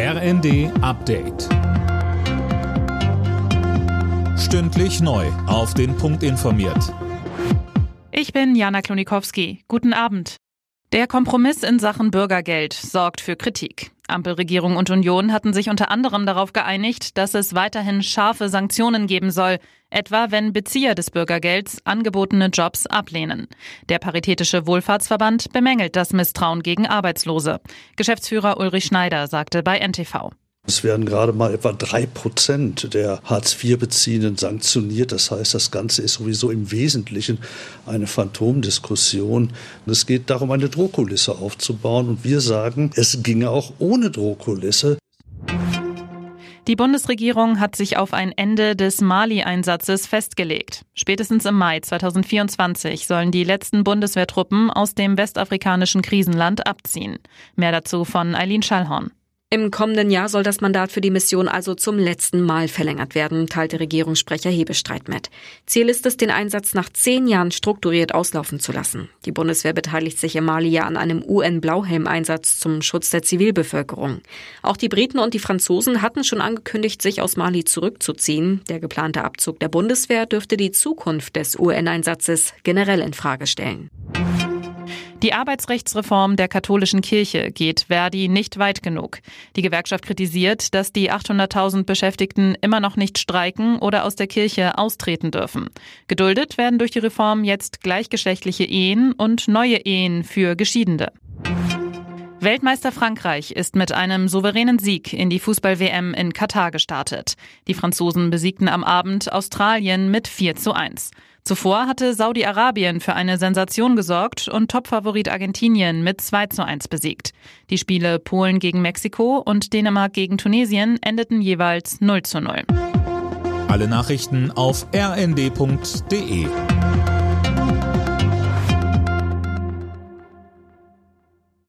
RND Update. Stündlich neu. Auf den Punkt informiert. Ich bin Jana Klonikowski. Guten Abend. Der Kompromiss in Sachen Bürgergeld sorgt für Kritik. Ampelregierung und Union hatten sich unter anderem darauf geeinigt, dass es weiterhin scharfe Sanktionen geben soll, etwa wenn Bezieher des Bürgergelds angebotene Jobs ablehnen. Der Paritätische Wohlfahrtsverband bemängelt das Misstrauen gegen Arbeitslose. Geschäftsführer Ulrich Schneider sagte bei NTV. Es werden gerade mal etwa drei Prozent der Hartz-IV-Beziehenden sanktioniert. Das heißt, das Ganze ist sowieso im Wesentlichen eine Phantomdiskussion. Es geht darum, eine Drohkulisse aufzubauen. Und wir sagen, es ginge auch ohne Drohkulisse. Die Bundesregierung hat sich auf ein Ende des Mali-Einsatzes festgelegt. Spätestens im Mai 2024 sollen die letzten Bundeswehrtruppen aus dem westafrikanischen Krisenland abziehen. Mehr dazu von Eileen Schallhorn. Im kommenden Jahr soll das Mandat für die Mission also zum letzten Mal verlängert werden, teilte Regierungssprecher Hebestreit mit. Ziel ist es, den Einsatz nach zehn Jahren strukturiert auslaufen zu lassen. Die Bundeswehr beteiligt sich im Mali ja an einem UN-Blauhelm-Einsatz zum Schutz der Zivilbevölkerung. Auch die Briten und die Franzosen hatten schon angekündigt, sich aus Mali zurückzuziehen. Der geplante Abzug der Bundeswehr dürfte die Zukunft des UN-Einsatzes generell in Frage stellen. Die Arbeitsrechtsreform der katholischen Kirche geht Verdi nicht weit genug. Die Gewerkschaft kritisiert, dass die 800.000 Beschäftigten immer noch nicht streiken oder aus der Kirche austreten dürfen. Geduldet werden durch die Reform jetzt gleichgeschlechtliche Ehen und neue Ehen für Geschiedene. Weltmeister Frankreich ist mit einem souveränen Sieg in die Fußball-WM in Katar gestartet. Die Franzosen besiegten am Abend Australien mit 4 zu 1. Zuvor hatte Saudi-Arabien für eine Sensation gesorgt und Topfavorit Argentinien mit 2 zu 1 besiegt. Die Spiele Polen gegen Mexiko und Dänemark gegen Tunesien endeten jeweils 0 zu 0. Alle Nachrichten auf rnd.de